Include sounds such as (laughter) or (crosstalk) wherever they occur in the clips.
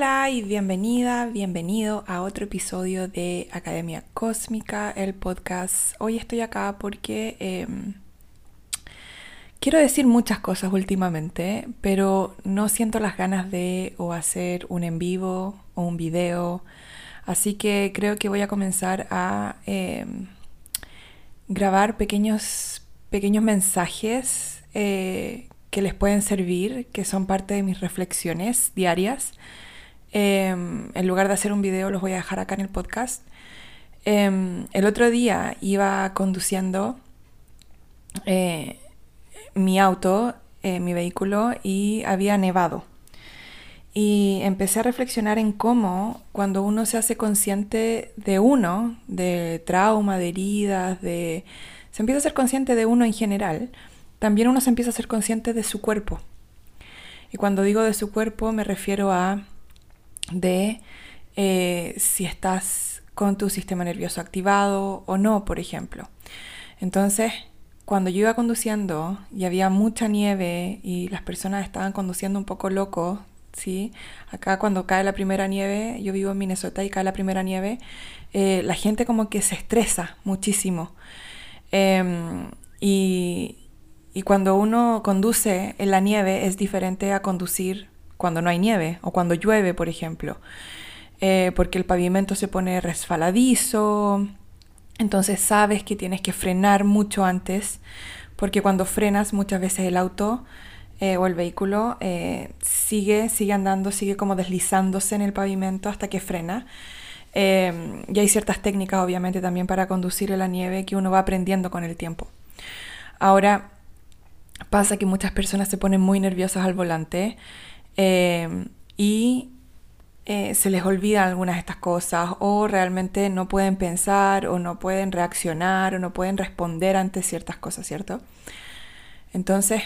Hola y bienvenida, bienvenido a otro episodio de Academia Cósmica, el podcast. Hoy estoy acá porque em, quiero decir muchas cosas últimamente, pero no siento las ganas de hacer un en vivo o un video, así que creo que voy a comenzar a em, grabar pequeños, pequeños mensajes eh, que les pueden servir, que son parte de mis reflexiones diarias. Em, en lugar de hacer un video, los voy a dejar acá en el podcast. Em, el otro día iba conduciendo eh, mi auto, eh, mi vehículo, y había nevado. Y empecé a reflexionar en cómo cuando uno se hace consciente de uno, de trauma, de heridas, de... se empieza a ser consciente de uno en general, también uno se empieza a ser consciente de su cuerpo. Y cuando digo de su cuerpo me refiero a de eh, si estás con tu sistema nervioso activado o no, por ejemplo. Entonces, cuando yo iba conduciendo y había mucha nieve y las personas estaban conduciendo un poco locos, ¿sí? Acá cuando cae la primera nieve, yo vivo en Minnesota y cae la primera nieve, eh, la gente como que se estresa muchísimo. Em, y, y cuando uno conduce en la nieve es diferente a conducir cuando no hay nieve o cuando llueve, por ejemplo, eh, porque el pavimento se pone resfaladizo, entonces sabes que tienes que frenar mucho antes, porque cuando frenas muchas veces el auto eh, o el vehículo eh, sigue, sigue andando, sigue como deslizándose en el pavimento hasta que frena. y hay ciertas técnicas obviamente también para conducir en la nieve que uno va aprendiendo con el tiempo. Ahora pasa que muchas personas se ponen muy nerviosas al volante Em, y eh, se les olvidan algunas de estas cosas o realmente no pueden pensar o no pueden reaccionar o no pueden responder ante ciertas cosas, ¿cierto? Entonces,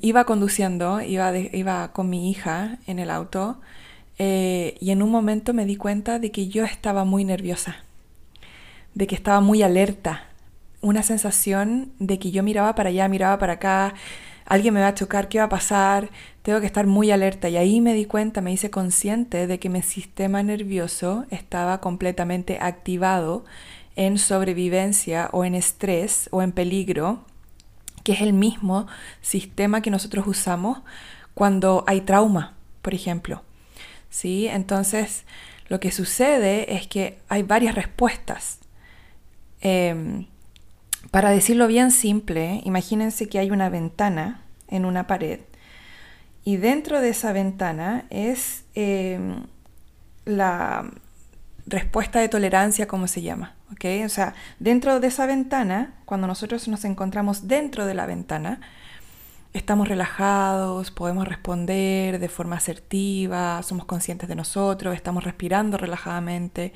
iba conduciendo, iba, iba con mi hija en el auto eh, y en un momento me di cuenta de que yo estaba muy nerviosa, de que estaba muy alerta, una sensación de que yo miraba para allá, miraba para acá, alguien me va a chocar, ¿qué va a pasar? Tengo que estar muy alerta y ahí me di cuenta, me hice consciente de que mi sistema nervioso estaba completamente activado en sobrevivencia o en estrés o en peligro, que es el mismo sistema que nosotros usamos cuando hay trauma, por ejemplo. ¿Sí? Entonces, lo que sucede es que hay varias respuestas. Em, para decirlo bien simple, imagínense que hay una ventana en una pared y dentro de esa ventana es em, la respuesta de tolerancia, como se llama. ¿okay? O sea, dentro de esa ventana, cuando nosotros nos encontramos dentro de la ventana, estamos relajados, podemos responder de forma asertiva, somos conscientes de nosotros, estamos respirando relajadamente.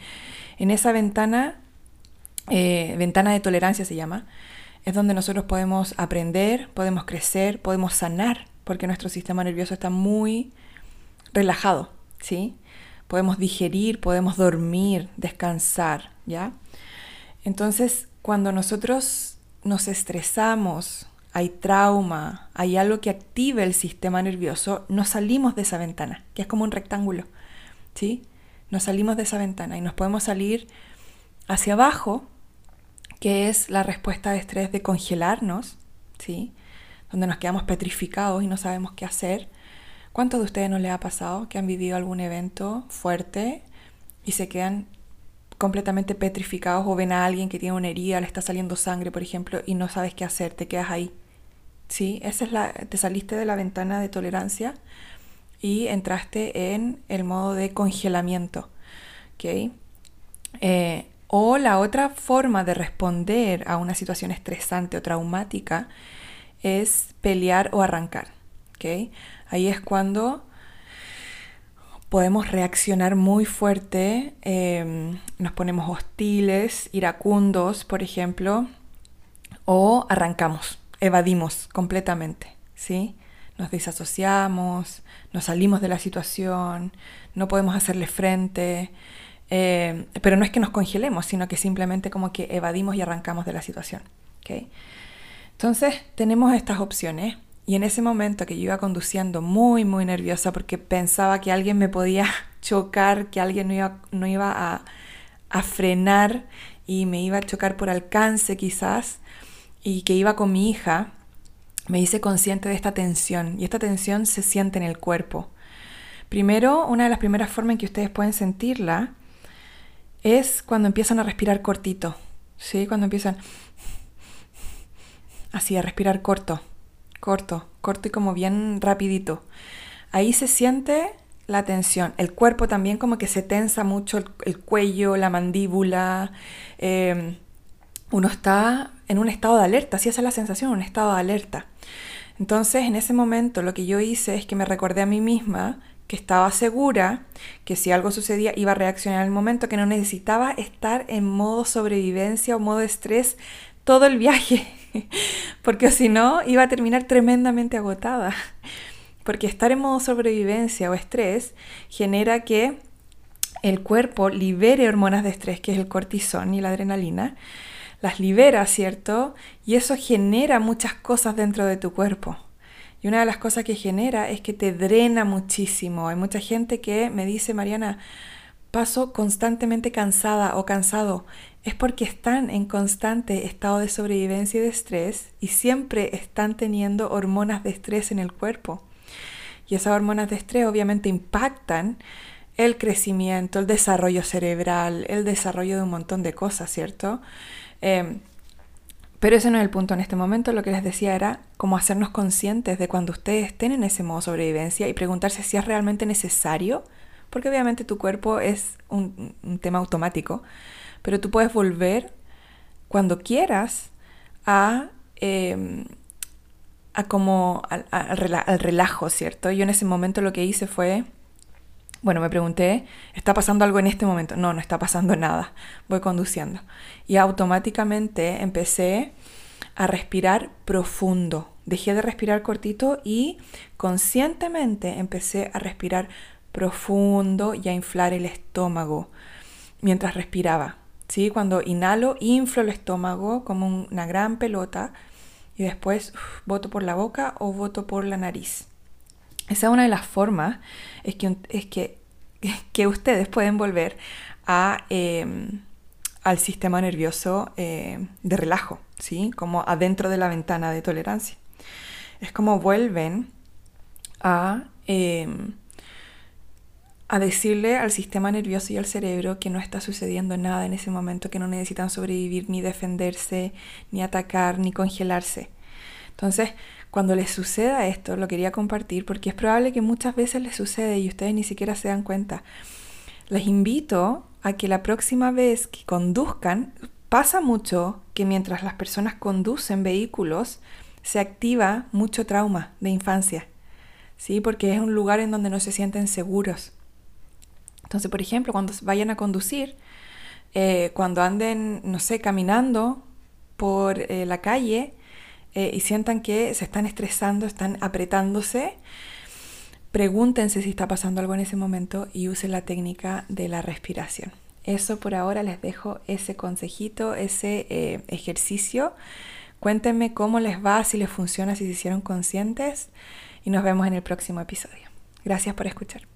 En esa ventana eh, ventana de tolerancia se llama, es donde nosotros podemos aprender, podemos crecer, podemos sanar, porque nuestro sistema nervioso está muy relajado, ¿sí? Podemos digerir, podemos dormir, descansar, ¿ya? Entonces, cuando nosotros nos estresamos, hay trauma, hay algo que active el sistema nervioso, nos salimos de esa ventana, que es como un rectángulo, ¿sí? Nos salimos de esa ventana y nos podemos salir hacia abajo que es la respuesta de estrés de congelarnos, ¿sí? donde nos quedamos petrificados y no sabemos qué hacer. ¿Cuántos de ustedes no les ha pasado que han vivido algún evento fuerte y se quedan completamente petrificados o ven a alguien que tiene una herida, le está saliendo sangre, por ejemplo, y no sabes qué hacer, te quedas ahí? ¿Sí? Esa es la, te saliste de la ventana de tolerancia y entraste en el modo de congelamiento. ¿okay? Eh, o la otra forma de responder a una situación estresante o traumática es pelear o arrancar. Ahí es cuando podemos reaccionar muy fuerte, em, nos ponemos hostiles, iracundos, por ejemplo, o arrancamos, evadimos completamente, ¿sí? Nos desasociamos, nos salimos de la situación, no podemos hacerle frente, em, pero no es que nos congelemos, sino que simplemente como que evadimos y arrancamos de la situación. Entonces tenemos estas opciones y en ese momento que yo iba conduciendo muy, muy nerviosa porque pensaba que alguien me podía (laughs) chocar, que alguien no iba, no iba a, a frenar y me iba a chocar por alcance quizás, y que iba con mi hija, me hice consciente de esta tensión. Y esta tensión se siente en el cuerpo. Primero, una de las primeras formas en que ustedes pueden sentirla es cuando empiezan a respirar cortito. ¿Sí? Cuando empiezan así a respirar corto corto, corto y como bien rapidito. Ahí se siente la tensión. El cuerpo también como que se tensa mucho, el, cuello, la mandíbula. Em, uno está en un estado de alerta, así es la sensación, un estado de alerta. Entonces, en ese momento lo que yo hice es que me recordé a mí misma que estaba segura que si algo sucedía iba a reaccionar al momento, que no necesitaba estar en modo sobrevivencia o modo estrés todo el viaje. (laughs) porque si no iba a terminar tremendamente agotada. Porque estar en modo sobrevivencia o estrés genera que el cuerpo libere hormonas de estrés, que es el cortisol y la adrenalina, las libera, ¿cierto? Y eso genera muchas cosas dentro de tu cuerpo. Y una de las cosas que genera es que te drena muchísimo. Hay mucha gente que me dice, Mariana, paso constantemente cansada o cansado es porque están en constante estado de sobrevivencia y de estrés y siempre están teniendo hormonas de estrés en el cuerpo. Y esas hormonas de estrés obviamente impactan el crecimiento, el desarrollo cerebral, el desarrollo de un montón de cosas, ¿cierto? Em, pero ese no es el punto en este momento. Lo que les decía era cómo hacernos conscientes de cuando ustedes estén en ese modo sobrevivencia y preguntarse si es realmente necesario, porque obviamente tu cuerpo es un, un tema automático pero tú puedes volver cuando quieras a, em, a como al, al, relajo, ¿cierto? Yo en ese momento lo que hice fue, bueno, me pregunté, ¿está pasando algo en este momento? No, no está pasando nada, voy conduciendo. Y automáticamente empecé a respirar profundo. Dejé de respirar cortito y conscientemente empecé a respirar profundo y a inflar el estómago mientras respiraba. ¿sí? Cuando inhalo, inflo el estómago como una gran pelota y después voto por la boca o voto por la nariz. Esa es una de las formas es que, es que, (laughs) que ustedes pueden volver a, em, al sistema nervioso em, de relajo, ¿sí? como adentro de la ventana de tolerancia. Es como vuelven a em, a decirle al sistema nervioso y al cerebro que no está sucediendo nada en ese momento, que no necesitan sobrevivir, ni defenderse, ni atacar, ni congelarse. Entonces, cuando les suceda esto, lo quería compartir porque es probable que muchas veces les sucede y ustedes ni siquiera se dan cuenta. Les invito a que la próxima vez que conduzcan, pasa mucho que mientras las personas conducen vehículos, se activa mucho trauma de infancia, ¿sí? Porque es un lugar en donde no se sienten seguros. Entonces, por ejemplo, cuando vayan a conducir, eh, cuando anden, no sé, caminando por eh, la calle eh, y sientan que se están estresando, están apretándose, pregúntense si está pasando algo en ese momento y usen la técnica de la respiración. Eso por ahora les dejo ese consejito, ese ejercicio. Cuéntenme cómo les va, si les funciona, si se hicieron conscientes y nos vemos en el próximo episodio. Gracias por escuchar.